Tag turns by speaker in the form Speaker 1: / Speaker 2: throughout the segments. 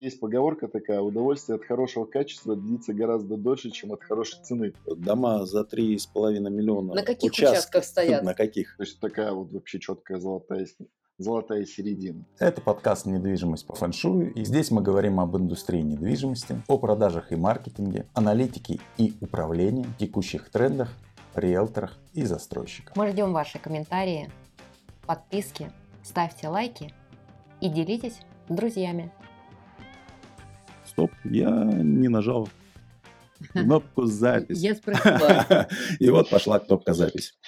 Speaker 1: Есть поговорка такая, удовольствие от хорошего качества длится гораздо дольше, чем от хорошей цены.
Speaker 2: Дома за 3,5 миллиона.
Speaker 3: На каких участков, участках стоят?
Speaker 2: На каких?
Speaker 1: То есть такая вот вообще четкая золотая золотая середина.
Speaker 4: Это подкаст «Недвижимость по фэншую», и здесь мы говорим об индустрии недвижимости, о продажах и маркетинге, аналитике и управлении, текущих трендах, риэлторах и застройщиках.
Speaker 3: Мы ждем ваши комментарии, подписки, ставьте лайки и делитесь с друзьями
Speaker 2: стоп, я не нажал кнопку запись.
Speaker 3: Я спросила.
Speaker 2: И вот пошла кнопка запись.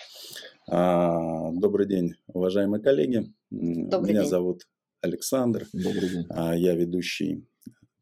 Speaker 2: А, добрый день, уважаемые коллеги.
Speaker 3: Добрый
Speaker 2: Меня
Speaker 3: день.
Speaker 2: зовут Александр.
Speaker 1: Добрый день.
Speaker 2: А, я ведущий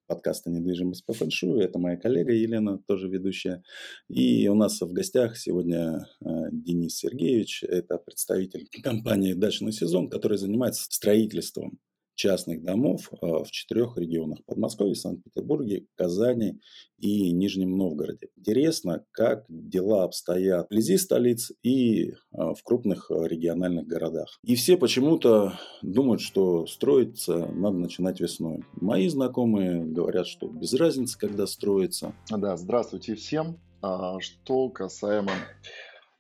Speaker 2: подкаста «Недвижимость по фэншую». Это моя коллега Елена, тоже ведущая. И у нас в гостях сегодня а, Денис Сергеевич. Это представитель компании «Дачный сезон», который занимается строительством частных домов а, в четырех регионах – Подмосковье, Санкт-Петербурге, Казани и Нижнем Новгороде. Интересно, как дела обстоят вблизи столиц и а, в крупных региональных городах. И все почему-то думают, что строиться надо начинать весной. Мои знакомые говорят, что без разницы, когда строится.
Speaker 1: Да, здравствуйте всем. А, что касаемо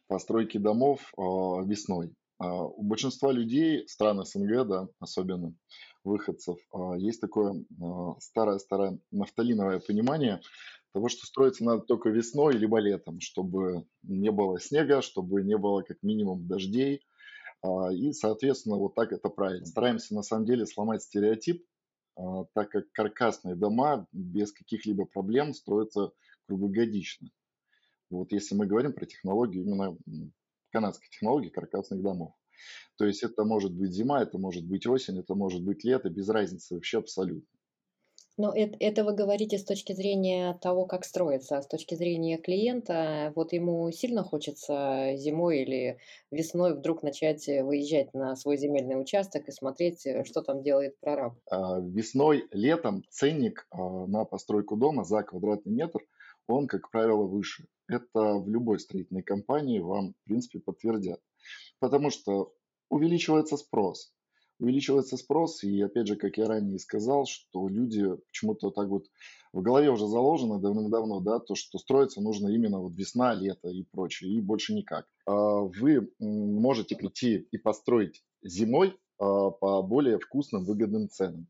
Speaker 1: постройки домов весной. У большинства людей, стран СНГ, да, особенно, выходцев, а, есть такое старое-старое а, нафталиновое понимание того, что строиться надо только весной либо летом, чтобы не было снега, чтобы не было как минимум дождей. А, и, соответственно, вот так это правильно. Стараемся на самом деле сломать стереотип, так как каркасные дома без каких-либо проблем строятся круглогодично. Вот если мы говорим про технологию, именно канадской технологии каркасных домов. То есть это может быть зима, это может быть осень, это может быть лето, без разницы вообще абсолютно.
Speaker 3: Но это, это вы говорите с точки зрения того, как строится, а с точки зрения клиента, вот ему сильно хочется зимой или весной вдруг начать выезжать на свой земельный участок и смотреть, э, что там делает прораб.
Speaker 1: А, весной, летом ценник а, на постройку дома за квадратный метр, он, как правило, выше. Это в любой строительной компании вам, в принципе, подтвердят. Потому что увеличивается спрос. Увеличивается спрос, и опять же, как я ранее сказал, что люди почему-то так вот в голове уже заложено давным-давно, да, то, что строиться нужно именно вот весна, лето и прочее, и больше никак. А вы можете прийти и построить зимой а, по более вкусным, выгодным ценам.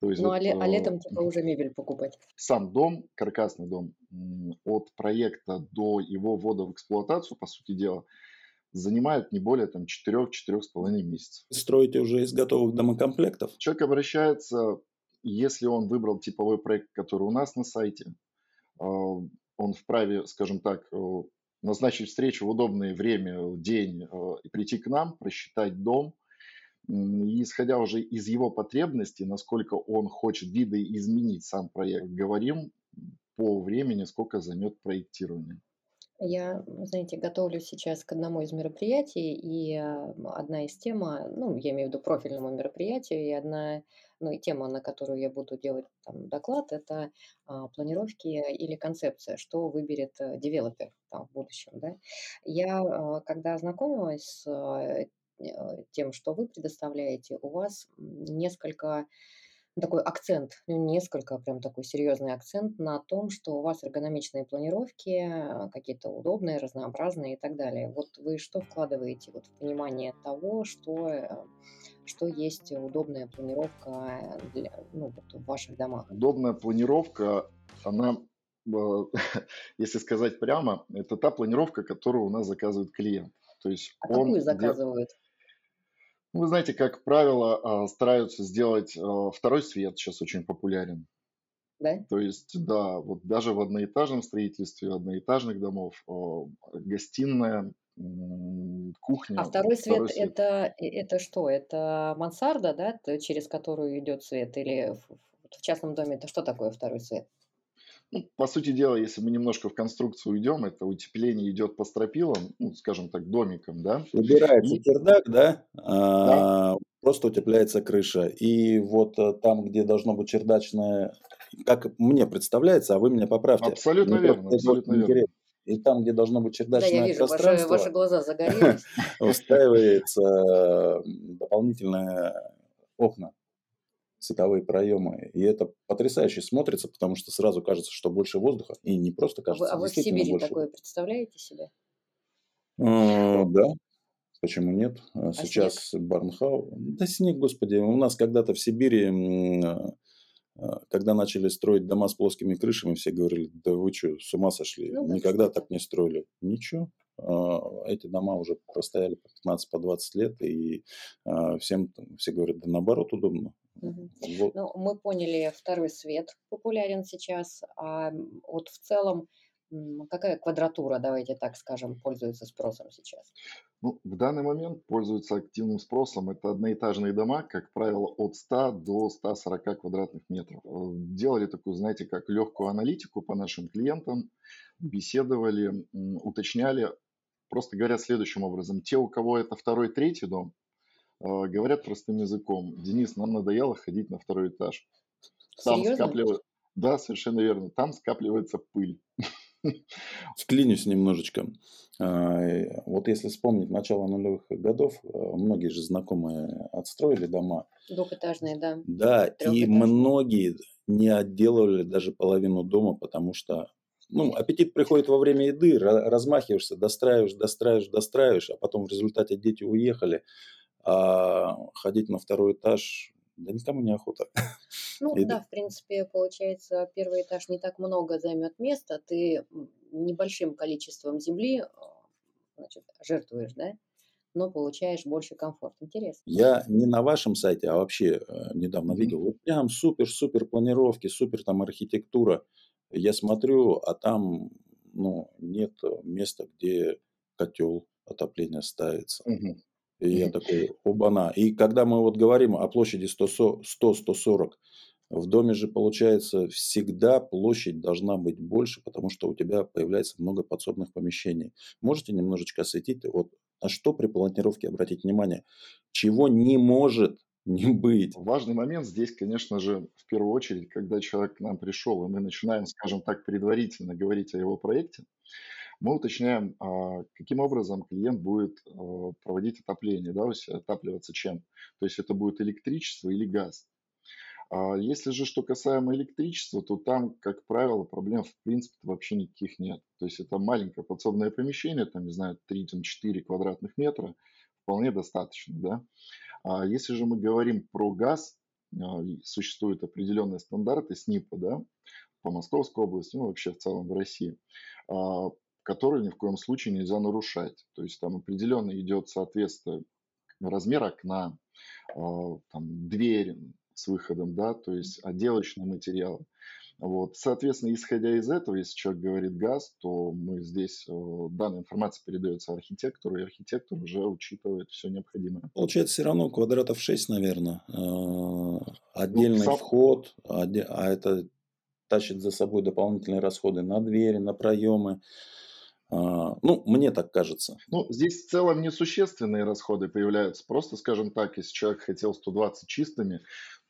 Speaker 3: То есть ну, вот, а, ле- а летом типа уже мебель покупать?
Speaker 1: Сам дом, каркасный дом, от проекта до его ввода в эксплуатацию, по сути дела, занимает не более там 4-4,5 месяцев.
Speaker 2: Строите уже из готовых домокомплектов?
Speaker 1: Человек обращается, если он выбрал типовой проект, который у нас на сайте, а, он вправе, скажем так, э, назначить встречу в удобное время, день э, и прийти к нам, просчитать дом, и исходя уже из его потребностей, насколько он хочет виды изменить сам проект, говорим по времени, сколько займет проектирование.
Speaker 3: Я, знаете, готовлюсь сейчас к одному из мероприятий, и а, одна из тем, а, ну, я имею в виду профильному мероприятию, и одна, ну, и тема, на которую я буду делать там доклад, это а, планировки или концепция, что выберет а, девелопер там в будущем, да. Я, а, когда ознакомилась с а, тем, что вы предоставляете, у вас несколько такой акцент, ну, несколько, прям такой серьезный акцент на том, что у вас эргономичные планировки, какие-то удобные, разнообразные и так далее. Вот вы что вкладываете вот в понимание того, что, э, что есть удобная планировка для, ну, вот в ваших домах?
Speaker 1: Удобная планировка, она э, если сказать прямо, это та планировка, которую у нас заказывает клиент. То есть
Speaker 3: а он какую заказывают?
Speaker 1: Ну, вы знаете, как правило, а, стараются сделать а, второй свет, сейчас очень популярен.
Speaker 3: Да?
Speaker 1: То есть, да, вот даже в одноэтажном строительстве одноэтажных домов а, гостиная, кухня.
Speaker 3: А второй свет, второй свет. Это, это что? Это мансарда, да, через которую идет свет? Или в, в частном доме это что такое второй свет?
Speaker 1: Ну, по сути дела, если мы немножко в конструкцию уйдем, это утепление идет по стропилам, ну, скажем так, домиком, да.
Speaker 2: Убирается и... чердак, да? да. просто утепляется крыша. И вот э, там, где должно быть чердачное, как мне представляется, а вы меня поправьте.
Speaker 1: Абсолютно мне верно, абсолютно верно.
Speaker 2: И там, где должно быть чердачное да, я
Speaker 3: вижу,
Speaker 2: пространство,
Speaker 3: ваши, ваши глаза загорелись.
Speaker 2: устраивается дополнительное окна световые проемы. И это потрясающе смотрится, потому что сразу кажется, что больше воздуха. И не просто кажется,
Speaker 3: а вы, а вы в Сибири больше. такое представляете себе?
Speaker 2: А, да, Почему нет? А, а сейчас снег? Барнхау. Да снег, господи. У нас когда-то в Сибири, а, когда начали строить дома с плоскими крышами, все говорили, да вы что, с ума сошли? Ну, Никогда так не строили. Ничего. Эти дома уже простояли по 15 по 20 лет, и всем все говорят, да наоборот удобно.
Speaker 3: Угу. Вот. Ну, мы поняли, второй свет популярен сейчас, а вот в целом Какая квадратура, давайте так скажем, пользуется спросом сейчас?
Speaker 1: Ну, в данный момент пользуются активным спросом. Это одноэтажные дома, как правило, от 100 до 140 квадратных метров. Э, делали такую, знаете, как легкую аналитику по нашим клиентам, беседовали, уточняли. Просто говорят следующим образом. Те, у кого это второй, третий дом, говорят простым языком. Денис, нам надоело ходить на второй этаж. Там Серьезно? скапливается... Да, совершенно верно. Там скапливается пыль.
Speaker 2: Вклинюсь немножечко. А, вот если вспомнить начало нулевых годов, а, многие же знакомые отстроили дома.
Speaker 3: Двухэтажные, да.
Speaker 2: Да, и многие не отделывали даже половину дома, потому что ну, аппетит приходит во время еды, размахиваешься, достраиваешь, достраиваешь, достраиваешь, а потом в результате дети уехали, а ходить на второй этаж да никому не охота.
Speaker 3: Ну и... да, в принципе, получается, первый этаж не так много займет места, ты небольшим количеством земли а, значит, жертвуешь, да, но получаешь больше комфорт. Интересно.
Speaker 2: Я не на вашем сайте, а вообще э, недавно mm-hmm. видел, вот прям супер-супер планировки, супер там архитектура. Я смотрю, а там ну, нет места, где котел отопления ставится. Mm-hmm. И я такой, оба-на. И когда мы вот говорим о площади 100-140, в доме же, получается, всегда площадь должна быть больше, потому что у тебя появляется много подсобных помещений. Можете немножечко осветить, вот на что при планировке обратить внимание? Чего не может не быть?
Speaker 1: Важный момент здесь, конечно же, в первую очередь, когда человек к нам пришел, и мы начинаем, скажем так, предварительно говорить о его проекте, мы уточняем, а, каким образом клиент будет а, проводить отопление, да, отапливаться чем. То есть это будет электричество или газ. А если же что касаемо электричества, то там, как правило, проблем в принципе вообще никаких нет. То есть это маленькое подсобное помещение, там, не знаю, 3-4 квадратных метра, вполне достаточно, да. А если же мы говорим про газ, существуют определенные стандарты СНИПа, да, по Московской области, ну вообще в целом в России которые ни в коем случае нельзя нарушать. То есть там определенно идет соответствие размер окна, а, там, дверь с выходом, да, то есть отделочные материалы. Вот. Соответственно, исходя из этого, если человек говорит газ, то мы здесь, э, данная информация передается архитектору, и архитектор уже учитывает все необходимое.
Speaker 2: Получается, все равно квадратов 6, наверное. Э, отдельный ну, сам... вход, а это тащит за собой дополнительные расходы на двери, на проемы. А, ну, мне так кажется.
Speaker 1: Ну, здесь в целом несущественные расходы появляются. Просто, скажем так, если человек хотел 120 чистыми,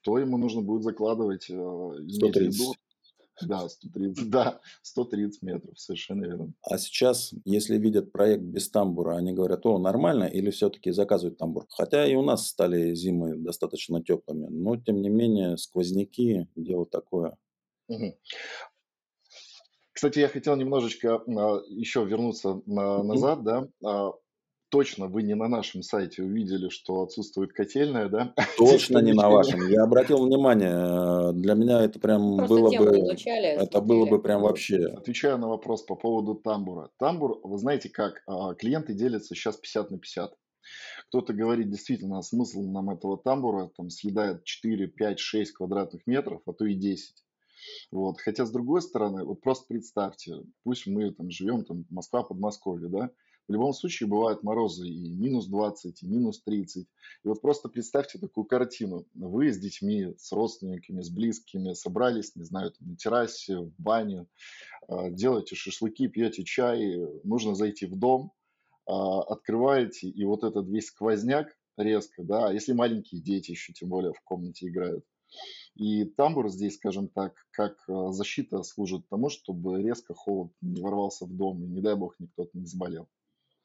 Speaker 1: то ему нужно будет закладывать... 130. Э, виду, да, 130, да, 130 метров, совершенно верно.
Speaker 2: А сейчас, если видят проект без тамбура, они говорят, о, нормально, или все-таки заказывают тамбур? Хотя и у нас стали зимы достаточно теплыми, но тем не менее сквозняки, дело такое. Угу.
Speaker 1: Кстати, я хотел немножечко а, еще вернуться на, назад, да. А, точно вы не на нашем сайте увидели, что отсутствует котельная, да?
Speaker 2: Точно не на вашем. Я обратил внимание, для меня это прям Просто было бы, изучали, это было бы прям вообще.
Speaker 1: Отвечаю на вопрос по поводу тамбура. Тамбур, вы знаете как, а, клиенты делятся сейчас 50 на 50. Кто-то говорит, действительно, смысл нам этого тамбура там съедает 4, 5, 6 квадратных метров, а то и 10. Вот. Хотя, с другой стороны, вот просто представьте, пусть мы там живем, там, Москва, Подмосковье, да, в любом случае бывают морозы и минус 20, и минус 30. И вот просто представьте такую картину. Вы с детьми, с родственниками, с близкими собрались, не знаю, на террасе, в бане, а, делаете шашлыки, пьете чай, нужно зайти в дом, а, открываете, и вот этот весь сквозняк резко, да, а если маленькие дети еще тем более в комнате играют, и тамбур здесь, скажем так, как э, защита служит тому, чтобы резко холод не ворвался в дом, и не дай бог никто не заболел.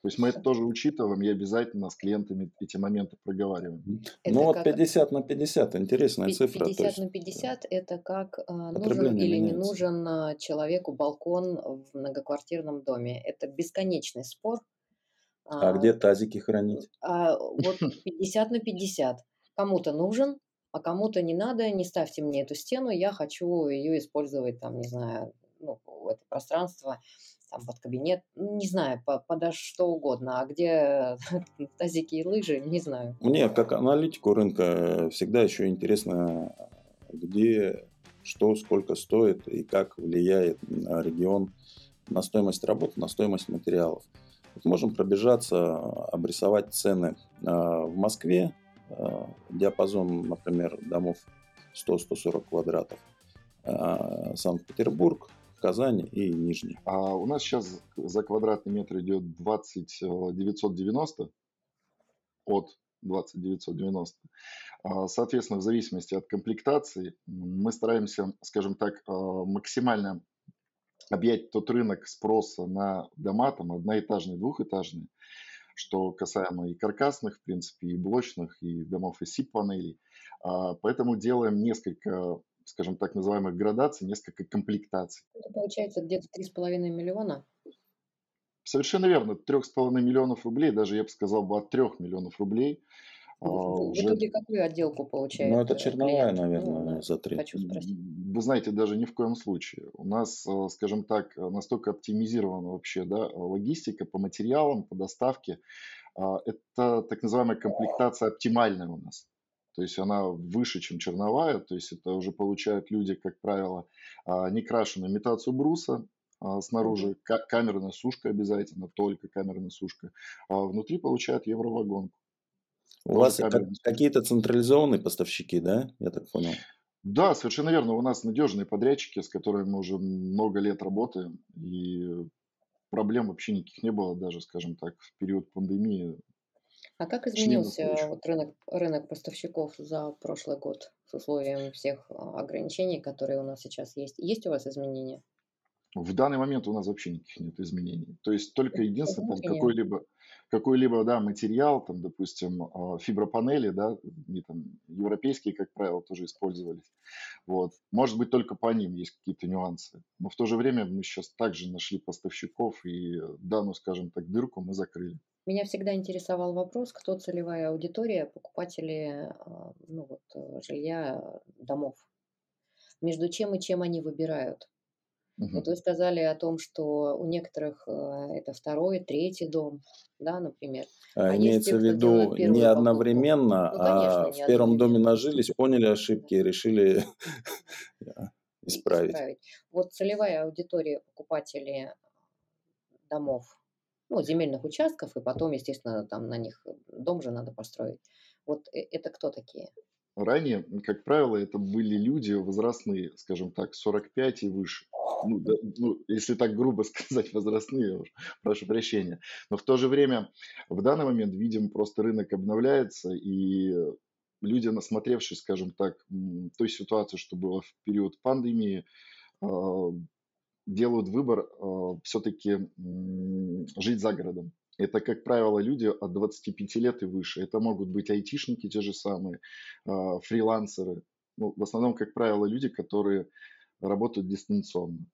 Speaker 1: То есть мы это тоже учитываем и обязательно с клиентами эти моменты проговариваем.
Speaker 2: Это ну вот 50 на 50, интересная цифра.
Speaker 3: 50 есть... на 50 это как а, нужен или меняется. не нужен а, человеку балкон в многоквартирном доме. Это бесконечный спор.
Speaker 2: А, а где тазики хранить?
Speaker 3: А, вот 50 на 50. Кому-то нужен, а кому-то не надо, не ставьте мне эту стену, я хочу ее использовать, там, не знаю, ну, это пространство там под кабинет, не знаю, подашь что угодно, а где тазики и лыжи, не знаю.
Speaker 2: Мне, как аналитику рынка, всегда еще интересно, где, что, сколько стоит и как влияет на регион, на стоимость работы, на стоимость материалов. Можем пробежаться, обрисовать цены а, в Москве, диапазон, например, домов 100-140 квадратов, а, Санкт-Петербург, Казань и Нижний.
Speaker 1: А у нас сейчас за квадратный метр идет 20 990 э, от 2990. А, соответственно, в зависимости от комплектации мы стараемся, скажем так, э, максимально объять тот рынок спроса на дома, там, одноэтажные, двухэтажные, что касаемо и каркасных, в принципе, и блочных, и домов из СИП-панелей. А, поэтому делаем несколько скажем так называемых градаций, несколько комплектаций.
Speaker 3: Это получается где-то 3,5 миллиона?
Speaker 1: Совершенно верно. 3,5 миллионов рублей, даже я бы сказал бы от 3 миллионов рублей.
Speaker 3: В, в уже... итоге какую отделку получает?
Speaker 2: Ну, это черновая, клиент? наверное, ну, за 3.
Speaker 3: Хочу спросить.
Speaker 1: Вы знаете, даже ни в коем случае. У нас, э, скажем так, настолько оптимизирована вообще да, логистика по материалам, по доставке. А, это так называемая комплектация оптимальная у нас то есть она выше, чем черновая, то есть это уже получают люди, как правило, а, некрашенную имитацию бруса, а, снаружи камерная сушка обязательно, только камерная сушка, а внутри получают евровагонку.
Speaker 2: У вас какие-то централизованные поставщики, да, я так понял?
Speaker 1: Да, совершенно верно. У нас надежные подрядчики, с которыми мы уже много лет работаем, и проблем вообще никаких не было, даже, скажем так, в период пандемии
Speaker 3: а как изменился вот рынок, рынок поставщиков за прошлый год с условием всех а, ограничений, которые у нас сейчас есть? Есть у вас изменения?
Speaker 1: В данный момент у нас вообще никаких нет изменений. То есть только единственное, там, какой-либо какой-либо да, материал, там, допустим, а, фибропанели, да, не там, европейские, как правило, тоже использовались. Вот. Может быть, только по ним есть какие-то нюансы. Но в то же время мы сейчас также нашли поставщиков, и данную, скажем так, дырку мы закрыли.
Speaker 3: Меня всегда интересовал вопрос, кто целевая аудитория, покупатели а, ну, вот, э, жилья, домов. Между чем и чем они выбирают. Угу. Вот вы сказали о том, что у некоторых э, это второй, третий дом, да, например.
Speaker 2: А, а имеется в виду не одновременно, ну, конечно, а в первом доме нажились, поняли ошибки и решили исправить. исправить.
Speaker 3: Вот целевая аудитория покупателей домов, ну, земельных участков, и потом, естественно, там на них дом же надо построить. Вот э, это кто такие?
Speaker 1: Ранее, как правило, это были люди возрастные, скажем так, 45 и выше ну, да, ну, если так грубо сказать, возрастные, прошу прощения. Но в то же время в данный момент, видим, просто рынок обновляется, и люди, насмотревшись, скажем так, той ситуации, что было в период пандемии, а, делают выбор а, все-таки жить за городом. Это, как правило, люди от 25 лет и выше. Это могут быть айтишники те же самые, а, фрилансеры. Ну, в основном, как правило, люди, которые работают дистанционно.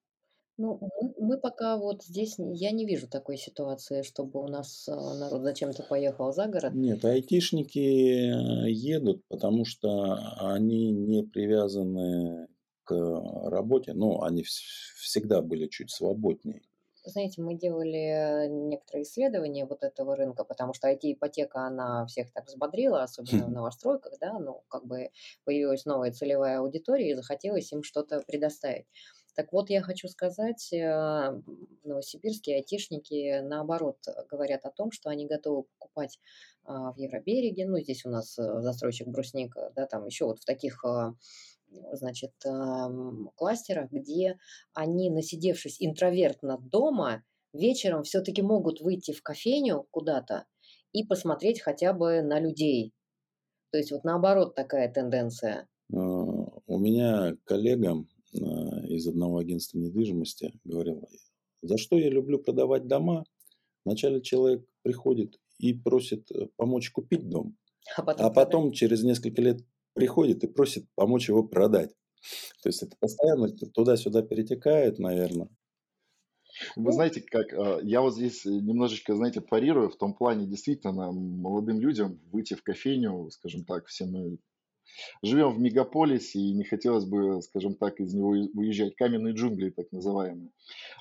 Speaker 3: Ну, мы, мы пока вот здесь, я не вижу такой ситуации, чтобы у нас а, народ зачем-то поехал за город.
Speaker 2: Нет, айтишники э, едут, потому что они не привязаны к работе, ну, они всегда были чуть свободнее.
Speaker 3: Знаете, мы делали некоторые исследования вот этого рынка, потому что IT-ипотека, она всех так взбодрила, особенно в новостройках, да, ну, как бы появилась новая целевая аудитория, и захотелось им что-то предоставить. Так вот, я хочу сказать, э, в Новосибирске айтишники, наоборот, говорят о том, что они готовы покупать а, в Евробереге, ну, здесь у нас э, застройщик Брусник, да, там еще вот в таких а, значит, кластерах, где они, насидевшись интровертно дома, вечером все-таки могут выйти в кофейню куда-то и посмотреть хотя бы на людей. То есть вот наоборот такая тенденция.
Speaker 2: А, у меня коллега из одного агентства недвижимости говорил, за что я люблю продавать дома? Вначале человек приходит и просит э, помочь купить дом,
Speaker 3: А потом
Speaker 2: а
Speaker 3: продать.
Speaker 2: потом через несколько лет приходит и просит помочь его продать. То есть это постоянно туда-сюда перетекает, наверное.
Speaker 1: Вы
Speaker 3: Ну,
Speaker 1: знаете, как э, я вот здесь э, немножечко, знаете, парирую в том плане, действительно, молодым людям выйти в кофейню, скажем так, все мы живем в мегаполисе, и не хотелось бы, скажем так, из него уезжать. Каменные джунгли, так называемые.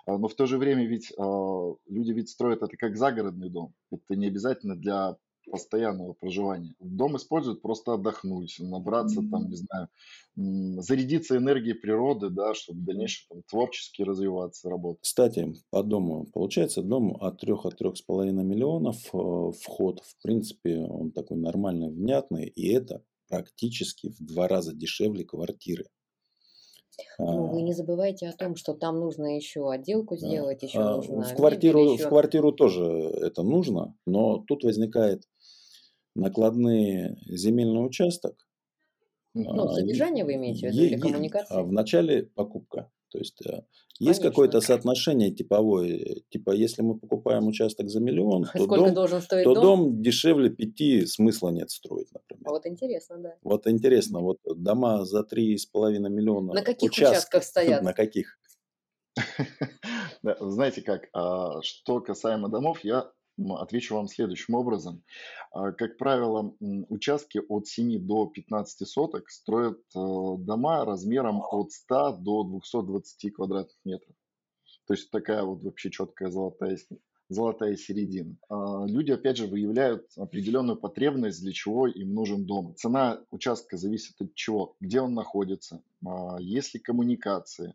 Speaker 1: А, Но в то же время ведь а, люди ведь строят это как загородный дом. Это не обязательно для постоянного проживания. Дом используют просто отдохнуть, набраться там, не знаю, зарядиться энергией природы, да, чтобы в дальнейшем там, творчески развиваться, работать.
Speaker 2: Кстати, по дому. Получается, дом от 3 от трех с половиной миллионов э, вход. В принципе, он такой нормальный, внятный. И это практически в два раза дешевле квартиры.
Speaker 3: Ну, вы
Speaker 2: А,
Speaker 3: не забывайте о том, что там нужно еще отделку
Speaker 2: да.
Speaker 3: сделать, еще
Speaker 2: А,
Speaker 3: нужно
Speaker 2: В
Speaker 3: мебель,
Speaker 2: квартиру, в
Speaker 3: еще...
Speaker 2: квартиру тоже это нужно, но тут возникает накладные земельный участок.
Speaker 1: Мгм.
Speaker 3: Ну,
Speaker 2: А,
Speaker 3: содержание вы имеете в виду или
Speaker 2: е-
Speaker 3: коммуникации?
Speaker 2: а в начале покупка. То есть э, есть
Speaker 3: Конечно.
Speaker 2: какое-то соотношение типовое. Типа, если мы покупаем участок за миллион, то
Speaker 3: Сколько
Speaker 2: дом,
Speaker 3: должен стоить
Speaker 2: то
Speaker 3: дом?
Speaker 2: дом дешевле пяти смысла нет строить,
Speaker 3: А
Speaker 2: например.
Speaker 3: вот интересно, да.
Speaker 2: Вот интересно, вот дома за три с половиной миллиона
Speaker 3: На каких
Speaker 2: участка,
Speaker 3: участках стоят?
Speaker 2: на каких?
Speaker 1: Знаете как, а, что касаемо домов, я отвечу вам следующим образом. А, Как правило, участки от 7 до 15 соток строят э, дома размером от 100 до 220 квадратных метров. То есть такая вот вообще четкая золотая, золотая середина. А, Люди, опять же, выявляют определенную потребность, для чего им нужен дом. Цена участка зависит от чего? Где он находится, а, есть ли коммуникации,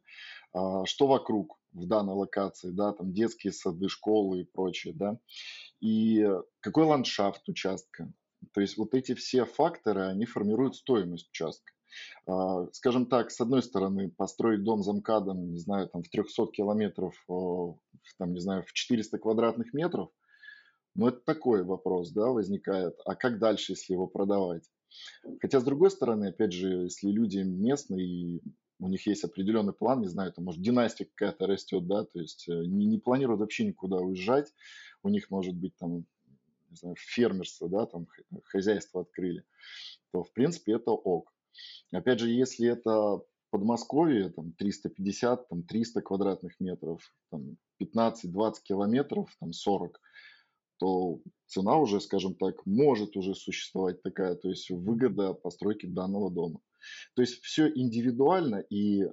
Speaker 1: а, что вокруг в данной локации, да, там детские сады, школы и прочее, да, и какой ландшафт участка. То есть вот эти все факторы, они формируют стоимость участка. А, Скажем так, с одной стороны, построить дом за МКАДом, не знаю, там в 300 километров, там, не знаю, в 400 квадратных метров, ну, это такой вопрос, да, возникает. А как дальше, если его продавать? Хотя, с другой стороны, опять же, если люди местные, и у них есть определенный план, не знаю, там, может, династия какая-то растет, да, то есть э, не, не планируют вообще никуда уезжать, у них может быть там, не знаю, фермерство, да, там хозяйство открыли, то, в принципе, это ок. Опять же, если это Подмосковье, там 350, там 300 квадратных метров, там 15-20 километров, там 40, то цена уже, скажем так, может уже существовать такая, то есть выгода постройки данного дома. То есть все индивидуально, и э,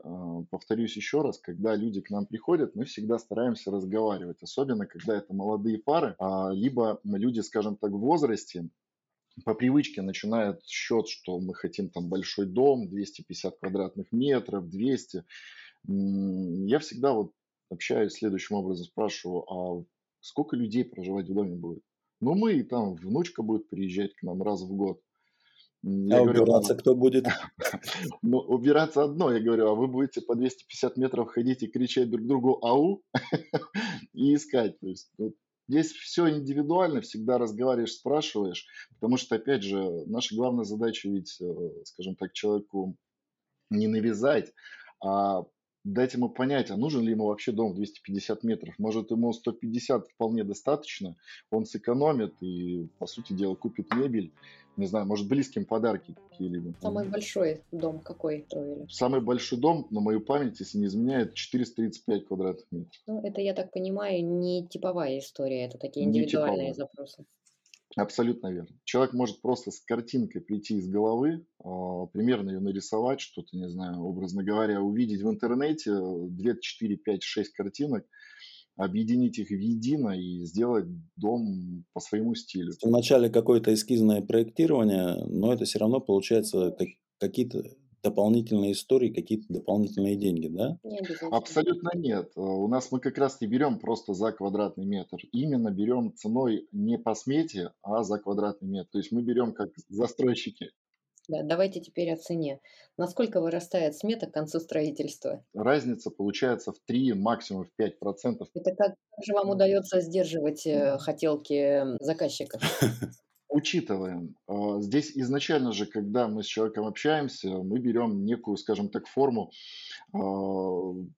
Speaker 1: повторюсь еще раз, когда люди к нам приходят, мы всегда стараемся разговаривать, особенно когда это молодые пары, а, либо люди, скажем так, в возрасте, по привычке начинают счет, что мы хотим там большой дом, 250 квадратных метров, 200. М, Я всегда вот общаюсь следующим образом, спрашиваю, а сколько людей проживать в доме будет? Ну, мы, и там внучка будет приезжать к нам раз в год. Я
Speaker 2: А
Speaker 1: говорю,
Speaker 2: убираться
Speaker 1: «А,
Speaker 2: кто будет?
Speaker 1: ну, убираться одно, я говорю, а вы будете по 250 метров ходить и кричать друг другу «Ау!» и искать. То есть здесь все индивидуально, всегда разговариваешь, спрашиваешь, потому что, опять же, наша главная задача ведь, э, скажем так, человеку не навязать, а дать ему понять, а нужен ли ему вообще дом в 250 метров. Может, ему 150 вполне достаточно, он сэкономит и, по сути дела, купит мебель, не знаю, может, близким подарки какие-либо.
Speaker 3: Самый большой дом какой строили?
Speaker 1: Самый большой дом, на мою память, если не изменяет, 435 квадратных метров.
Speaker 3: Ну, это, я так понимаю, не типовая история, это такие индивидуальные запросы.
Speaker 1: Абсолютно верно. Человек может просто с картинкой прийти из головы, а, примерно ее нарисовать, что-то, не знаю, образно говоря, увидеть в интернете 2, 4, 5, 6 картинок, объединить их в едино и сделать дом по своему стилю.
Speaker 2: Вначале какое-то эскизное проектирование, но это все равно получается как- какие-то дополнительные истории, какие-то дополнительные деньги, да?
Speaker 3: Не.
Speaker 1: Абсолютно нет. Э, У нас мы как раз не берем просто за квадратный метр. Именно берем ценой не по смете, а за квадратный метр. То есть мы берем как застройщики.
Speaker 3: Да, давайте теперь о цене. Насколько вырастает смета к концу строительства?
Speaker 1: Разница получается в 3, максимум в 5 процентов.
Speaker 3: Это как же вам удается сдерживать э, хотелки заказчиков?
Speaker 1: Учитываем. А, Здесь изначально же, когда мы с человеком общаемся, мы берем некую, скажем так, форму а,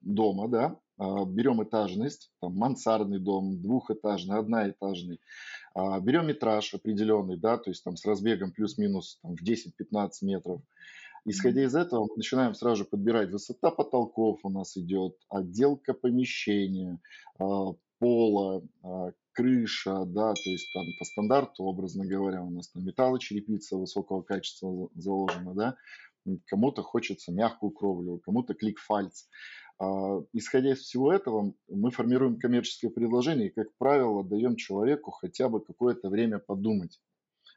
Speaker 1: дома, да, а, берем этажность, там, мансардный дом, двухэтажный, одноэтажный, берем метраж определенный, да, то есть там с разбегом плюс-минус там, в 10-15 метров. Исходя из этого, мы начинаем сразу же подбирать высота потолков у нас идет, отделка помещения, пола, крыша, да, то есть там по стандарту, образно говоря, у нас там металлочерепица высокого качества заложена, да, кому-то хочется мягкую кровлю, кому-то клик-фальц. А, исходя из всего этого, мы формируем коммерческое предложение и, как правило, даем человеку хотя бы какое-то время подумать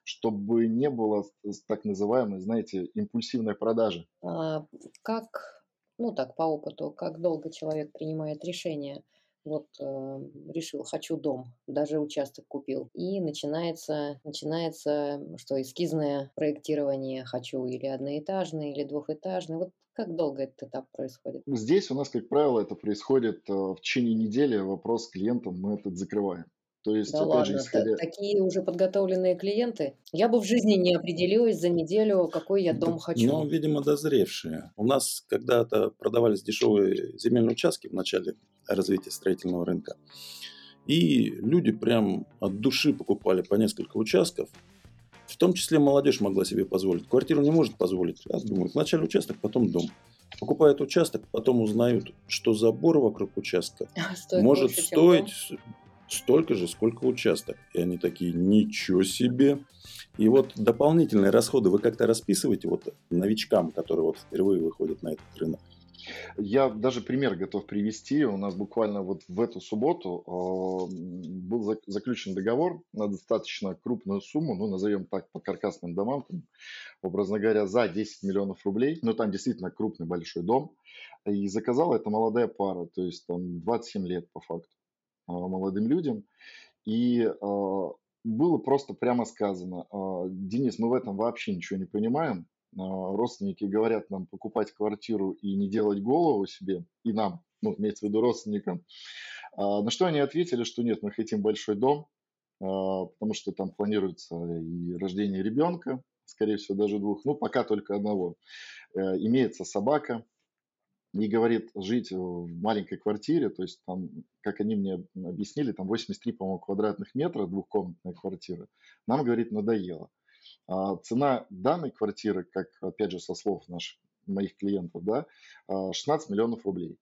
Speaker 1: чтобы не было так называемой, знаете, импульсивной продажи.
Speaker 3: А, как, ну так, по опыту, как долго человек принимает решение? Вот э, решил, хочу дом, даже участок купил. И начинается, начинается, что эскизное проектирование хочу или одноэтажный, или двухэтажный. Вот как долго этот этап происходит?
Speaker 1: Здесь у нас, как правило, это происходит э, в течение недели. Вопрос с клиентом мы этот закрываем. То есть,
Speaker 3: Да ладно,
Speaker 1: же, исходя...
Speaker 3: такие уже подготовленные клиенты. Я бы в жизни не определилась за неделю, какой я дом хочу.
Speaker 2: видимо, дозревшие. У нас когда-то продавались дешевые земельные участки в начале развития строительного рынка. И люди прям от души покупали по несколько участков. В том числе молодежь могла себе позволить. Квартиру не может позволить. А думают, вначале участок, потом дом. Покупают участок, потом узнают, что забор вокруг участка
Speaker 3: Стоит
Speaker 2: может
Speaker 3: больше,
Speaker 2: стоить столько же, сколько участок. И они такие, ничего себе. И вот дополнительные расходы вы как-то расписываете вот новичкам, которые вот впервые выходят на этот рынок?
Speaker 1: Я даже пример готов привести. У нас буквально вот в эту субботу э, был зак- заключен договор на достаточно крупную сумму, ну, назовем так, по каркасным домам, там, образно говоря, за 10 миллионов рублей. Но там действительно крупный большой дом. И заказала это молодая пара, то есть там 27 лет по факту молодым людям. И э, было просто прямо сказано, э, Денис, мы в этом вообще ничего не понимаем, родственники говорят нам покупать квартиру и не делать голову себе, и нам, ну, имеется в виду родственникам. А, На что они ответили, что нет, мы хотим большой дом, потому что там планируется и рождение ребенка, скорее всего, даже двух, ну, пока только одного. Э, Имеется собака, и говорит, жить в маленькой квартире, то есть там, как они мне объяснили, там 83, по-моему, квадратных метра, двухкомнатная квартира, нам, говорит, надоело. А, Цена данной квартиры, как, опять же, со слов наших, моих клиентов, да, а, 16 миллионов рублей.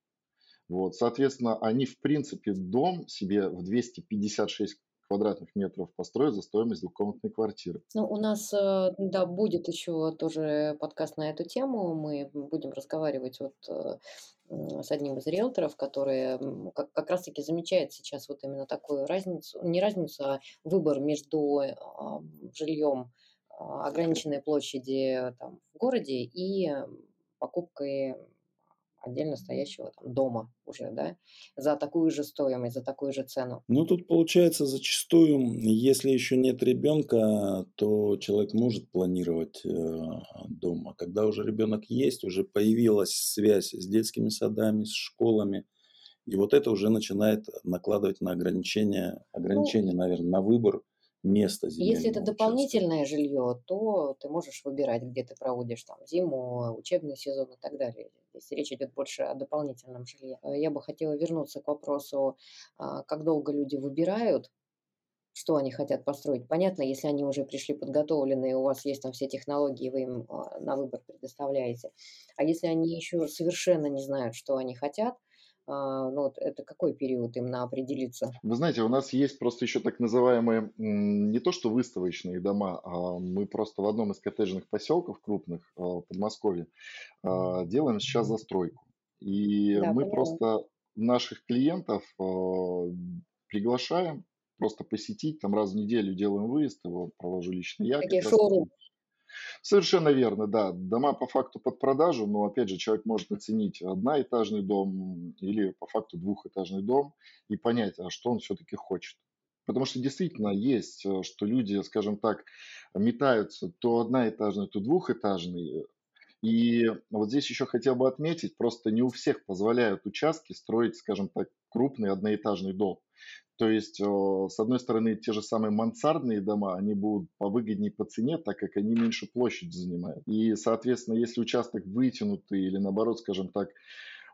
Speaker 1: Вот, соответственно, они, в принципе, дом себе в 256 квадратных метров построят за стоимость двухкомнатной квартиры.
Speaker 3: Ну, у нас, э, да, будет еще тоже подкаст на эту тему. Мы будем разговаривать вот э, с одним из риэлторов, который как, как раз-таки замечает сейчас вот именно такую разницу, не разницу, а выбор между э, жильем ограниченной площади там, в городе и покупкой отдельно стоящего там дома уже, да, за такую же стоимость, за такую же цену.
Speaker 2: Ну, тут получается зачастую, если еще нет ребенка, то человек может планировать э, дом. А когда уже ребенок есть, уже появилась связь с детскими садами, с школами, и вот это уже начинает накладывать на ограничения,
Speaker 3: Ну,
Speaker 2: ограничения, наверное, на выбор места
Speaker 3: Если это
Speaker 2: участка.
Speaker 3: дополнительное жилье, то ты можешь выбирать, где ты проводишь там зиму, учебный сезон и так далее. Здесь речь идет больше о дополнительном жилье. Э, Я бы хотела вернуться к вопросу, а, как долго люди выбирают, что они хотят построить. Понятно, если они уже пришли подготовленные, у вас есть там все технологии, вы им а, на выбор предоставляете. А если они еще совершенно не знают, что они хотят, ну вот это какой период им на определиться?
Speaker 1: Вы знаете, у нас есть просто еще так называемые, не то что выставочные дома, а мы просто в одном из коттеджных поселков крупных а, в Подмосковье а, делаем сейчас застройку. И
Speaker 3: Да,
Speaker 1: мы просто наших клиентов а, приглашаем просто посетить, там раз в неделю делаем выезд, его провожу лично я
Speaker 3: Такие
Speaker 1: как раз.
Speaker 3: шоурум.
Speaker 1: Совершенно верно, да. Дома по факту под продажу, но опять же человек может оценить одноэтажный дом или по факту двухэтажный дом и понять, а что он все-таки хочет. Потому что действительно есть, э, что люди, скажем так, метаются то одноэтажный, то двухэтажный. И вот здесь еще хотел бы отметить, просто не у всех позволяют участки строить, скажем так, крупный одноэтажный дом. То есть, с одной стороны, те же самые мансардные дома, они будут повыгоднее по цене, так как они меньше площадь занимают. И, соответственно, если участок вытянутый или, наоборот, скажем так,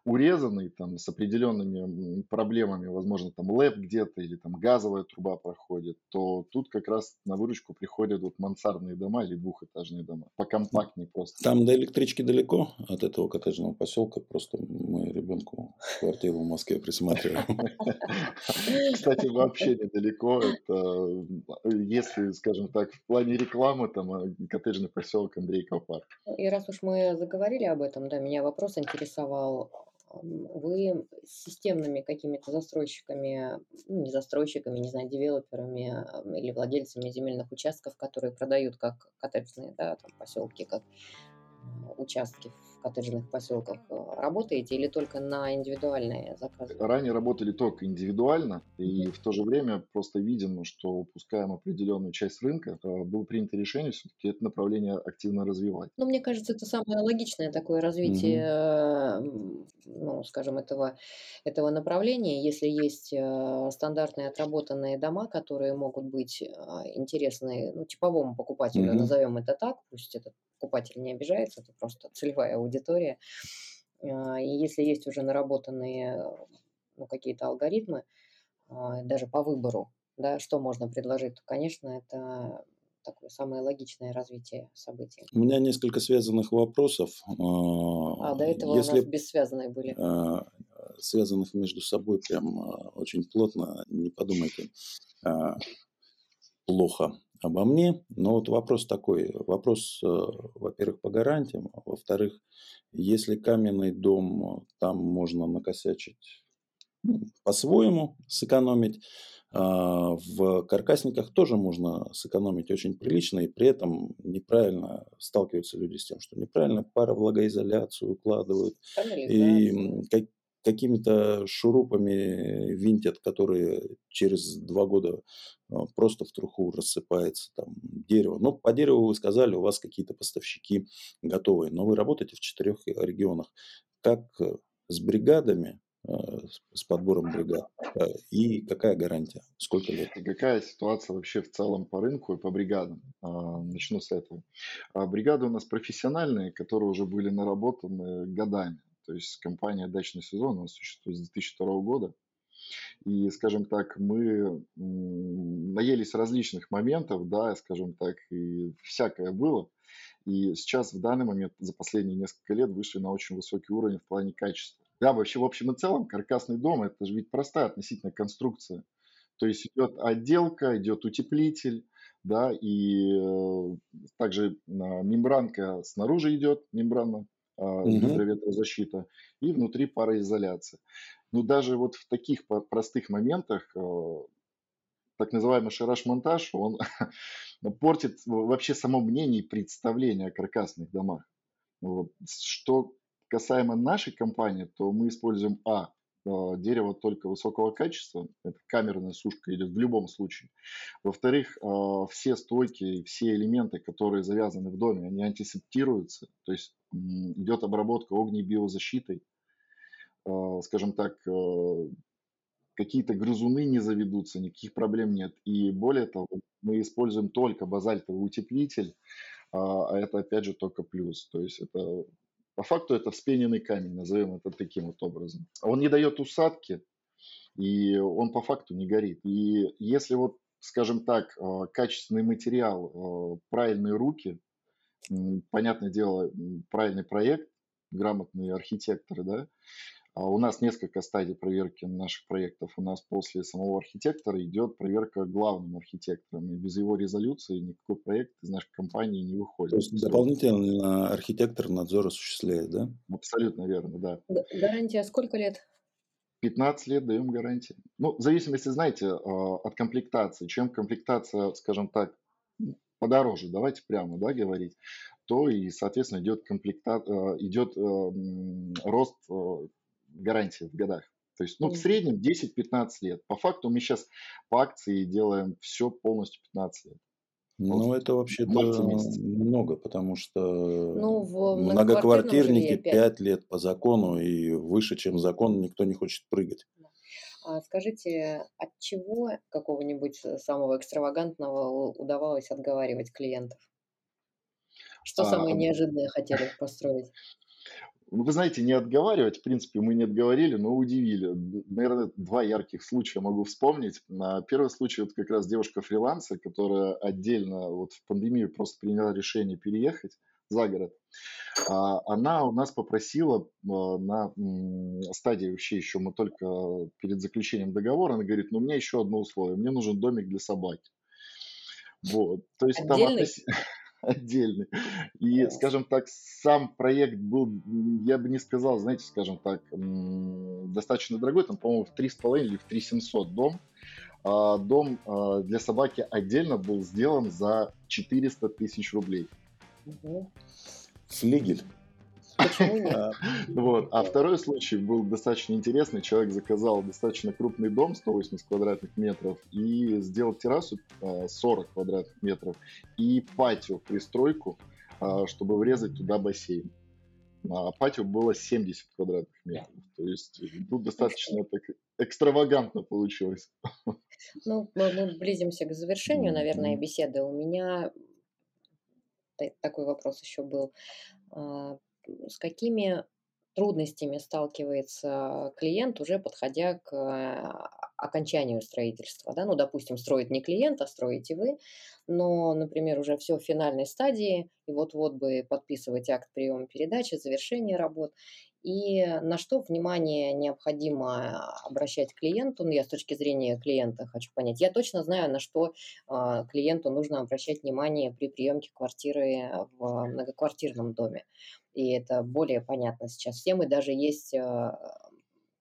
Speaker 1: урезанный, там, с определенными проблемами, возможно, там лэп где-то или там газовая труба проходит, то тут как раз на выручку приходят вот мансардные дома или двухэтажные дома. Покомпактнее просто.
Speaker 2: Там до электрички далеко от этого коттеджного поселка. Просто мы ребенку квартиру в Москве присматриваем.
Speaker 1: Кстати, вообще недалеко. Это, если, скажем так, в плане рекламы, там э, коттеджный поселок Андрейков парк.
Speaker 3: И раз уж мы заговорили об этом, да, меня вопрос интересовал. Вы системными какими-то застройщиками, ну, не застройщиками, не знаю, девелоперами или владельцами земельных участков, которые продают как коттеджные да, там, поселки, как участки в коттеджных поселках э, работаете или только на индивидуальные заказы?
Speaker 1: Ранее работали только индивидуально, и в то же время просто видим, что упускаем определенную часть рынка. Э, было принято решение все-таки это направление активно развивать.
Speaker 3: Ну, мне кажется, это самое логичное такое развитие, угу. ну, скажем, этого, этого направления. Если есть стандартные отработанные дома, которые могут быть интересны ну, типовому покупателю, угу. назовем это так, пусть этот покупатель не обижается, это просто целевая аудитория. А, и если есть уже наработанные ну, какие-то алгоритмы, а, даже по выбору, да, что можно предложить, то, конечно, это такое самое логичное развитие событий.
Speaker 2: У меня несколько связанных вопросов.
Speaker 3: А, а до этого Если... у нас бессвязанные были.
Speaker 2: Связанных между собой прям очень плотно, не подумайте плохо обо мне. Но вот вопрос такой. Вопрос, э, во-первых, по гарантиям. А во-вторых, если каменный дом, там можно накосячить ну, по-своему, сэкономить. А в каркасниках тоже можно сэкономить очень прилично, и при этом неправильно сталкиваются люди с тем, что неправильно паровлагоизоляцию укладывают. И как, какими-то шурупами винтят, которые через два года а, просто в труху рассыпается там дерево. Но по дереву вы сказали, у вас какие-то поставщики готовые, но вы работаете в четырех регионах. Как э, с бригадами, э, с подбором бригад э, и какая гарантия? Сколько лет?
Speaker 1: какая ситуация вообще в целом по рынку и по бригадам? А, начну с этого. А, бригады у нас профессиональные, которые уже были наработаны годами. То есть компания «Дачный сезон» у нас существует с 2002 года. И, скажем так, мы наелись различных моментов, да, скажем так, и всякое было. И сейчас, в данный момент, за последние несколько лет вышли на очень высокий уровень в плане качества. Да, вообще, в общем и целом, каркасный дом – это же ведь простая относительно конструкция. То есть идет отделка, идет утеплитель, да, и э, также э, мембранка снаружи идет, мембрана угу. гидроветрозащита, и внутри пароизоляция. Но даже вот в таких простых моментах а, так называемый шараш-монтаж, он портит вообще само мнение и представление о каркасных домах. Вот. Что касаемо нашей компании, то мы используем А а, дерево только высокого качества, это камерная сушка идет в любом случае. Во-вторых, а, все стойки все элементы, которые завязаны в доме, они антисептируются, то есть идет обработка огнебиозащитой, а, скажем так, какие-то грызуны не заведутся, никаких проблем нет. И более того, мы используем только базальтовый утеплитель, а это опять же только плюс. То есть это по факту это вспененный камень, назовем это таким вот образом. Он не дает усадки, и он по факту не горит. И если вот, скажем так, э, качественный материал, э, правильные руки, понятное дело, правильный проект, грамотные архитекторы, да, а у нас несколько стадий проверки наших проектов. У нас после самого архитектора идет проверка главным архитектором. И без его резолюции никакой проект из нашей компании не выходит. То
Speaker 2: есть дополнительно архитектор надзор осуществляет, да?
Speaker 1: Абсолютно верно, да.
Speaker 3: Гарантия сколько лет?
Speaker 1: 15 лет даем гарантии. Ну, в зависимости, знаете, а, от комплектации. Чем комплектация, скажем так, подороже, давайте прямо да, говорить, то и, соответственно, идет, комплекта... А, идет рост гарантии в годах. То есть, ну, в среднем 10-15 лет. По факту мы сейчас по акции делаем все полностью 15 лет.
Speaker 2: Ну, вот это вообще-то много, потому что ну, в многоквартирники 5 лет по закону, и выше, чем закон, никто не хочет прыгать.
Speaker 3: А скажите, от чего какого-нибудь самого экстравагантного удавалось отговаривать клиентов? Что а, самое неожиданное хотели построить?
Speaker 1: ну, вы знаете, не отговаривать, в принципе, мы не отговорили, но удивили. Наверное, два ярких случая могу вспомнить. Первый случай, вот как раз девушка-фрилансер, которая отдельно вот в пандемию просто приняла решение переехать за город. А, она у нас попросила а, на стадии вообще еще мы только перед заключением договора, она говорит, ну у меня еще одно условие, мне нужен домик для собаки. Вот, то есть
Speaker 3: Отдельный?
Speaker 1: там отдельный. И, скажем так, сам проект был, я бы не сказал, знаете, скажем так, достаточно дорогой, там, по-моему, в 3,5 или в 3,700 дом. А дом для собаки отдельно был сделан за 400 тысяч рублей.
Speaker 3: Мгм.
Speaker 2: Флигель.
Speaker 3: Почему нет?
Speaker 2: А,
Speaker 1: Вот. А второй случай был достаточно интересный. Человек заказал достаточно крупный дом, 180 квадратных метров, и сделал террасу а, 40 квадратных метров и патио, пристройку, а, чтобы врезать туда бассейн. А патио было 70 квадратных метров. То есть ну, достаточно так экстравагантно получилось.
Speaker 3: Ну, мы, мы близимся к завершению, наверное, беседы. У меня такой вопрос еще был. А, С какими трудностями сталкивается клиент, уже подходя к а, окончанию строительства? Да? Ну, допустим, строит не клиент, а строите вы, но, например, уже все в финальной стадии, и вот-вот бы подписывать акт приема передачи, завершение работ. И на что внимание необходимо обращать клиенту, ну, я с точки зрения клиента хочу понять. Я точно знаю, на что а, клиенту нужно обращать внимание при приемке квартиры в многоквартирном доме. И это более понятно сейчас всем, и даже есть а,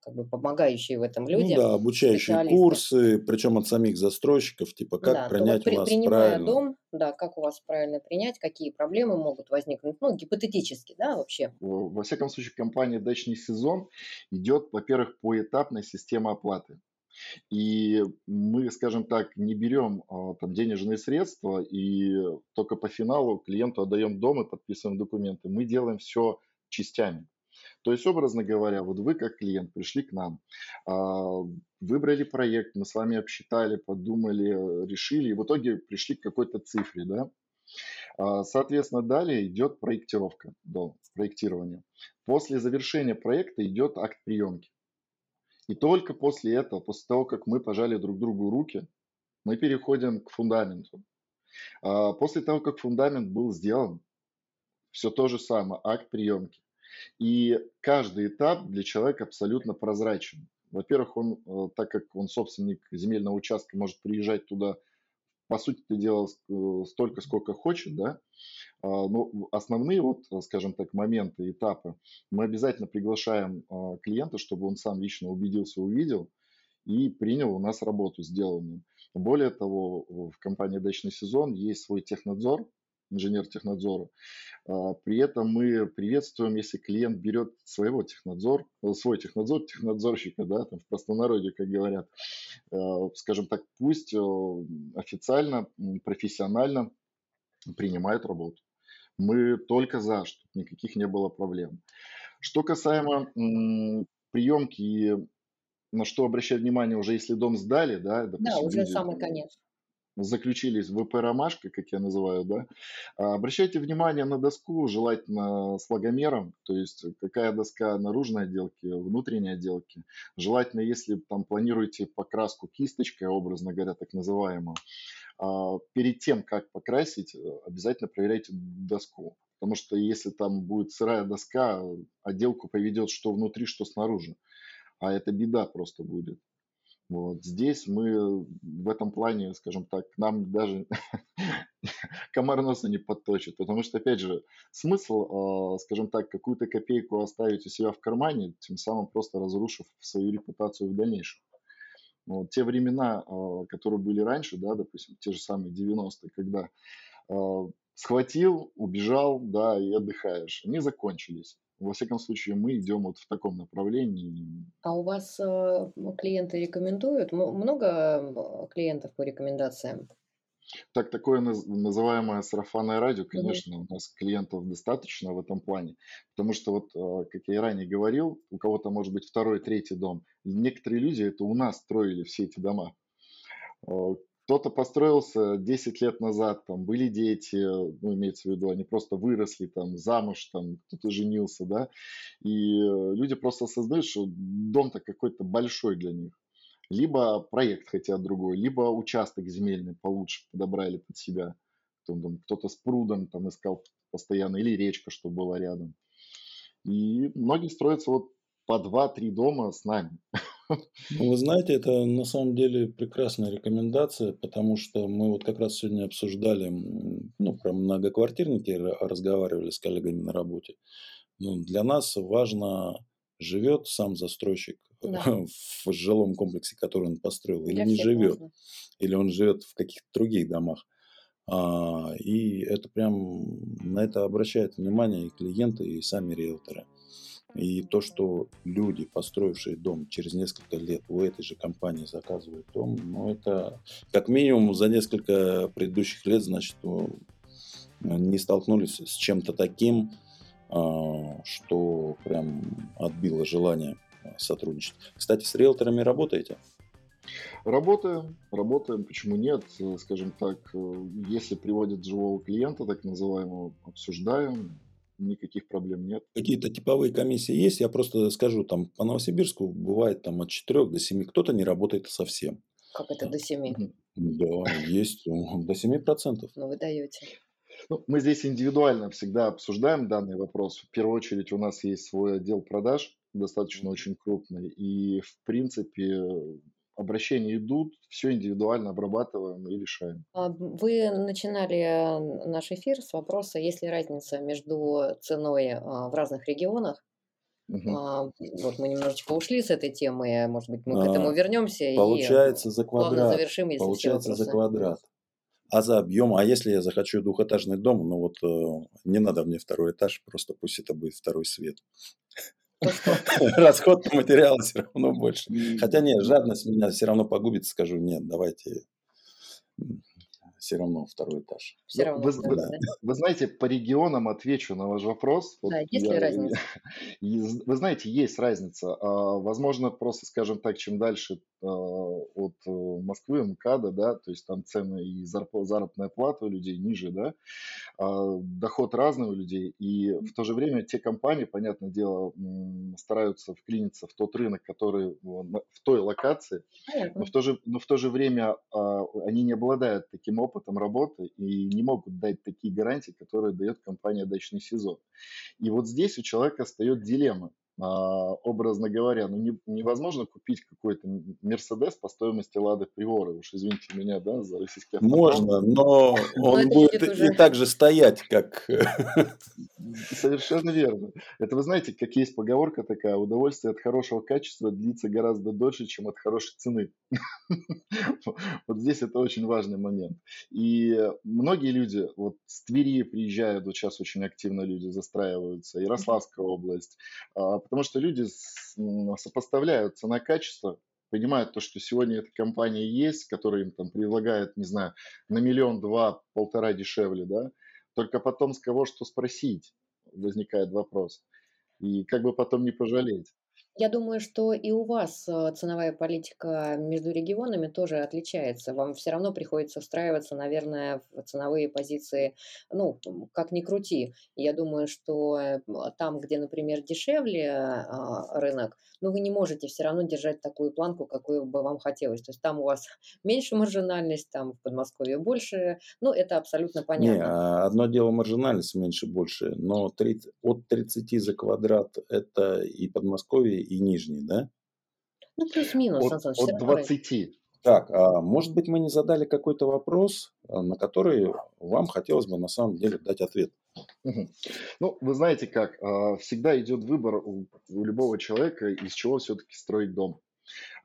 Speaker 3: как бы помогающие в этом
Speaker 2: Ну
Speaker 3: люди,
Speaker 2: да, обучающие курсы, причем от самих застройщиков, типа как
Speaker 3: Да, то вот
Speaker 2: принять у вас
Speaker 3: принимая
Speaker 2: правильно.
Speaker 3: дом, да, как у вас правильно принять, какие проблемы могут возникнуть, ну, гипотетически, да, вообще.
Speaker 1: Во всяком случае, компания «Дачный сезон» идет, во-первых, поэтапной системе оплаты. И мы, скажем так, не берем а, там денежные средства и только по финалу клиенту отдаем дом и подписываем документы. Мы делаем все частями. То есть, образно говоря, вот вы как клиент пришли к нам, а, выбрали проект, мы с вами обсчитали, подумали, решили, и в итоге пришли к какой-то цифре, да? А, Соответственно, далее идет проектировка, да, проектирование. После завершения проекта идет акт приемки. И только после этого, после того, как мы пожали друг другу руки, мы переходим к фундаменту. А, После того, как фундамент был сделан, все то же самое, акт приемки. И каждый этап для человека абсолютно прозрачен. Во-первых, он, э, так как он собственник земельного участка, может приезжать туда, по сути дела, с- э, столько, сколько хочет, да. А, Но основные, вот, э, скажем так, моменты, этапы мы обязательно приглашаем а, клиента, чтобы он сам лично убедился, увидел и принял у нас работу сделанную. Более того, в компании «Дачный сезон» есть свой технадзор, инженер технадзора. А, При этом мы приветствуем, если клиент берет своего технадзор, э, свой технадзор, технадзорщика, да, там в простонародье, как говорят, э, скажем так, пусть э, официально, профессионально принимает работу. Мы только за, чтобы никаких не было проблем. Что касаемо приемки и на что обращать внимание уже, если дом сдали, да,
Speaker 3: Да,
Speaker 1: допустим,
Speaker 3: уже
Speaker 1: люди
Speaker 3: самый конец.
Speaker 1: Заключились в ВП «Ромашка», как я называю, да, а, обращайте внимание на доску, желательно с логомером, то есть какая доска наружной отделки, внутренней отделки. Желательно, если там планируете покраску кисточкой, образно говоря, так называемую, а, перед тем, как покрасить, обязательно проверяйте доску. Потому что если там будет сырая доска, отделку поведет что внутри, что снаружи. А это беда просто будет. Вот. Здесь мы в этом плане, скажем так, нам даже комар носа не подточит, потому что, опять же, смысл, э, скажем так, какую-то копейку оставить у себя в кармане, тем самым просто разрушив свою репутацию в дальнейшем. Вот. Те времена, э, которые были раньше, да, допустим, те же самые 90-е, когда э, схватил, убежал, да, и отдыхаешь, они закончились. Во всяком случае, мы идем вот в таком направлении.
Speaker 3: А у вас э, клиенты рекомендуют? Много э, клиентов по рекомендациям?
Speaker 1: Так, такое наз- называемое сарафанное радио, конечно, у нас клиентов достаточно в этом плане, потому что вот, э, как я и ранее говорил, у кого-то может быть второй, третий дом. Некоторые люди это у нас строили все эти дома. Кто-то построился 10 лет назад, там были дети, ну, имеется в виду, они просто выросли, там, замуж, там, кто-то женился, да, и э, люди просто осознают, что дом-то какой-то большой для них. Либо проект хотят другой, либо участок земельный получше подобрали под себя. Кто-то с прудом там искал постоянно, или речка, чтобы была рядом. И многие строятся вот по два-три дома с нами.
Speaker 2: Ну, вы знаете, это на самом деле прекрасная рекомендация, потому что мы вот как раз сегодня обсуждали, ну, про многоквартирники разговаривали с коллегами на работе. Ну, для нас важно, живет сам застройщик да. в жилом комплексе, который он построил, или для не живет, важно. или он живет в каких-то других домах. А, и это прям на это обращают внимание и клиенты, и сами риэлторы. И то, что люди, построившие дом, через несколько лет у этой же компании заказывают дом, ну, это как минимум за несколько предыдущих лет, значит, ну, не столкнулись с чем-то таким, а, что прям отбило желание сотрудничать. Кстати, с риэлторами работаете?
Speaker 1: Работаем, работаем, почему нет? Скажем так, если приводят живого клиента, так называемого, обсуждаем, никаких проблем нет.
Speaker 2: Какие-то типовые комиссии есть? Я просто скажу, там по Новосибирску бывает там от 4 до 7, кто-то не работает совсем.
Speaker 3: Как это до 7?
Speaker 2: Да, есть до 7%.
Speaker 3: Ну, вы даете.
Speaker 1: Ну, мы здесь индивидуально всегда обсуждаем данный вопрос. В первую очередь у нас есть свой отдел продаж, достаточно очень крупный. И, в принципе, обращения идут, все индивидуально обрабатываем и решаем.
Speaker 3: А, вы начинали наш эфир с вопроса, есть ли разница между ценой а, в разных регионах. Угу. Вот мы немножечко ушли с этой темы, может быть, мы к этому вернемся
Speaker 2: получается и за квадрат, завершим, если Получается за квадрат. А за объем, а если я захочу двухэтажный дом, ну вот э, не надо мне второй этаж, просто пусть это будет второй свет. Расход материала все равно больше. Хотя нет, жадность меня все равно погубит, скажу, нет, давайте все равно второй этаж.
Speaker 1: Все равно. Вы, вы, да. вы знаете, по регионам отвечу на ваш вопрос.
Speaker 3: Да, вот есть я, ли разница?
Speaker 1: вы знаете, есть разница. А, возможно, просто, скажем так, чем дальше а, от э, Москвы, МКАДа, да, то есть там цены и заработная плата у людей ниже, да, а, доход разный у людей, и в то же время те компании, понятное дело, стараются вклиниться в тот рынок, который в той локации, но в то же, но в то же время они не обладают таким опытом, опытом работы и не могут дать такие гарантии, которые дает компания «Дачный сезон». И вот здесь у человека встает дилемма. А, образно говоря, ну не, невозможно купить какой-то Мерседес по стоимости Лады Приоры. Уж извините меня, да, за российский
Speaker 2: автопром. Можно, но он будет и так же стоять, как...
Speaker 1: Совершенно верно. Это вы знаете, как есть поговорка такая, удовольствие от хорошего качества длится гораздо дольше, чем от хорошей цены. Вот здесь это очень важный момент. И многие люди, вот с Твери приезжают, вот сейчас очень активно люди застраиваются, Ярославская область, а, потому что люди сопоставляют цена-качество, понимают то, что сегодня эта компания есть, которая им там предлагает, не знаю, на миллион, два, полтора дешевле, да, только потом с кого что спросить, возникает вопрос. И как бы потом не пожалеть.
Speaker 3: Я думаю, что и у вас э, ценовая политика между регионами тоже отличается. Вам все равно приходится встраиваться, наверное, в ценовые позиции, ну, как ни крути. Я думаю, что э, там, где, например, дешевле а, рынок, ну, вы не можете все равно держать такую планку, какую бы вам хотелось. То есть там у вас меньше маржинальность, там в Подмосковье больше. Ну, это абсолютно понятно. Не,
Speaker 2: а одно дело маржинальность меньше-больше, но 30, от 30 за квадрат это и Подмосковье, и нижний, да?
Speaker 3: Ну, плюс-минус,
Speaker 1: От, от 20.
Speaker 2: Так, а может быть, мы не задали какой-то вопрос, а, на который вам хотелось бы на самом деле дать ответ?
Speaker 1: Ну, вы знаете как, а, всегда идет выбор у, у любого человека, из чего все-таки строить дом.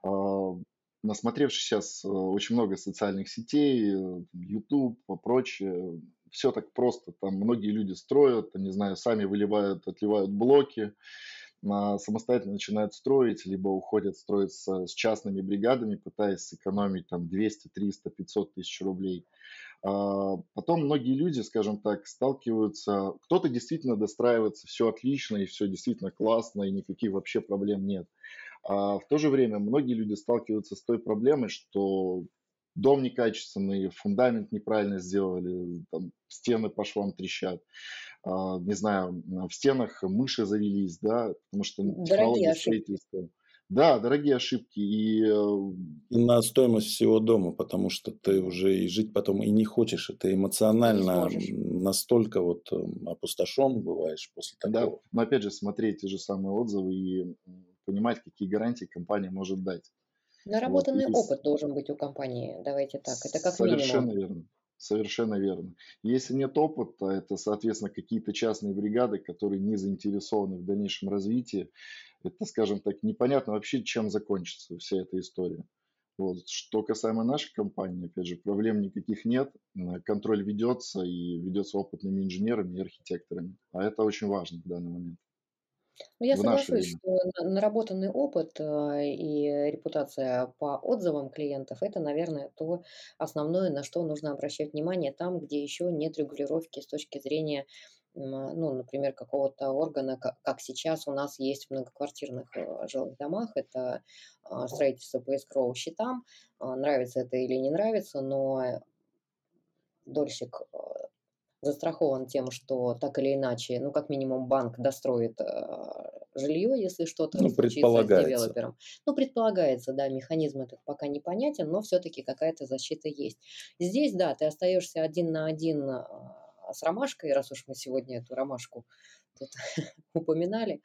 Speaker 1: А, насмотревшись сейчас очень много социальных сетей, YouTube, прочее, все так просто. Там многие люди строят, не знаю, сами выливают, отливают блоки, самостоятельно начинают строить, либо уходят строить с, с частными бригадами, пытаясь сэкономить там 200, 300, 500 тысяч рублей. А, потом многие люди, скажем так, сталкиваются, кто-то действительно достраивается, все отлично и все действительно классно, и никаких вообще проблем нет. А в то же время многие люди сталкиваются с той проблемой, что дом некачественный, фундамент неправильно сделали, там, стены по швам трещат, а, не знаю, в стенах мыши завелись, да, потому что технология строительства. Да, дорогие ошибки и... Э,
Speaker 2: и на стоимость всего дома, потому что ты уже и жить потом и не хочешь. Это эмоционально настолько вот эм, опустошен бываешь после такого.
Speaker 1: Да, но опять же смотреть те же самые отзывы и понимать, какие гарантии компания может дать.
Speaker 3: Наработанный вот, опыт должен быть у компании, давайте так. Это как
Speaker 1: Совершенно
Speaker 3: минимум.
Speaker 1: верно. Совершенно верно. Если нет опыта, это, соответственно, какие-то частные бригады, которые не заинтересованы в дальнейшем развитии. Это, скажем так, непонятно вообще, чем закончится вся эта история. Вот. Что касаемо нашей компании, опять же, проблем никаких нет. Контроль ведется и ведется опытными инженерами и архитекторами. А это очень важно в данный момент.
Speaker 3: Ну, я соглашусь, что наработанный опыт а, и репутация по отзывам клиентов– это, наверное, то основное, на что нужно обращать внимание там, где еще нет регулировки с точки зрения, ну, например, какого-то органа, как, сейчас у нас есть в многоквартирных э, жилых домах, это а, строительство по escrow счетам, а, нравится это или не нравится, но дольщик застрахован тем, что так или иначе, ну, как минимум, банк достроит э, жилье, если что-то
Speaker 2: ну, случится с
Speaker 3: девелопером. Ну, предполагается, да, механизм этот пока непонятен, но все-таки какая-то защита есть. Здесь, да, ты остаешься один на один э, с ромашкой, раз уж мы сегодня эту ромашку тут упоминали,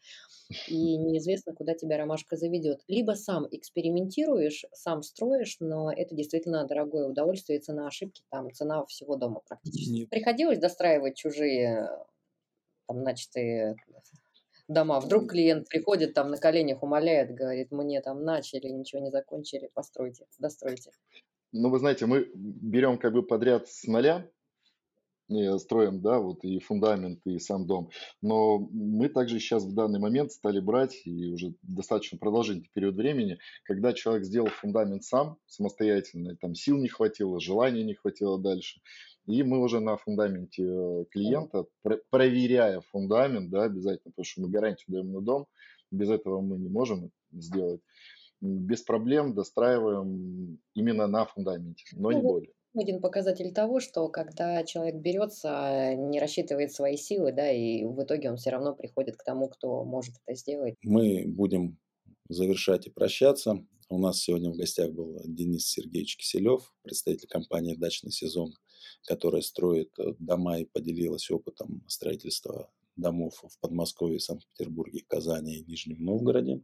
Speaker 3: и неизвестно, куда тебя ромашка заведет. Либо сам экспериментируешь, сам строишь, но это действительно дорогое удовольствие, цена ошибки, там цена всего дома практически. Нет. Приходилось достраивать чужие там, начатые дома. Вдруг клиент приходит там на коленях, умоляет, говорит, мне там начали, ничего не закончили, постройте, достройте.
Speaker 1: Ну, вы знаете, мы берем как бы подряд с нуля, строим, да, вот и фундамент, и сам дом. Но мы также сейчас в данный момент стали брать, и уже достаточно продолжительный период времени, когда человек сделал фундамент сам, самостоятельно, там сил не хватило, желания не хватило дальше, и мы уже на фундаменте э, клиента, проверяя фундамент, да, обязательно, потому что мы гарантию даем на дом, без этого мы не можем сделать, без проблем достраиваем именно на фундаменте, но не ну более
Speaker 3: один показатель того, что когда человек берется, не рассчитывает свои силы, да, и в итоге он все равно приходит к тому, кто может это сделать.
Speaker 2: Мы будем завершать и прощаться. У нас сегодня в гостях был Денис Сергеевич Киселев, представитель компании «Дачный сезон», которая строит э, дома и поделилась опытом строительства домов в Подмосковье, Санкт-Петербурге, Казани и Нижнем Новгороде.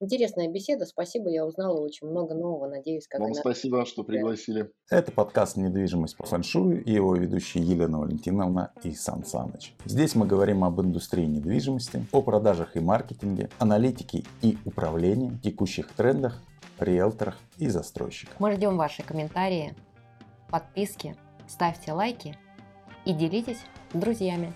Speaker 3: Интересная беседа. Спасибо, я узнала очень много нового. Надеюсь,
Speaker 1: как Вам она... спасибо, что пригласили.
Speaker 4: Это подкаст «Недвижимость по фэншую» и его ведущие Елена Валентиновна и Сан Саныч. Здесь мы говорим об индустрии недвижимости, о продажах и маркетинге, аналитике и управлении, текущих трендах, риэлторах и застройщиках.
Speaker 3: Мы ждем ваши комментарии, подписки, ставьте лайки и делитесь с друзьями.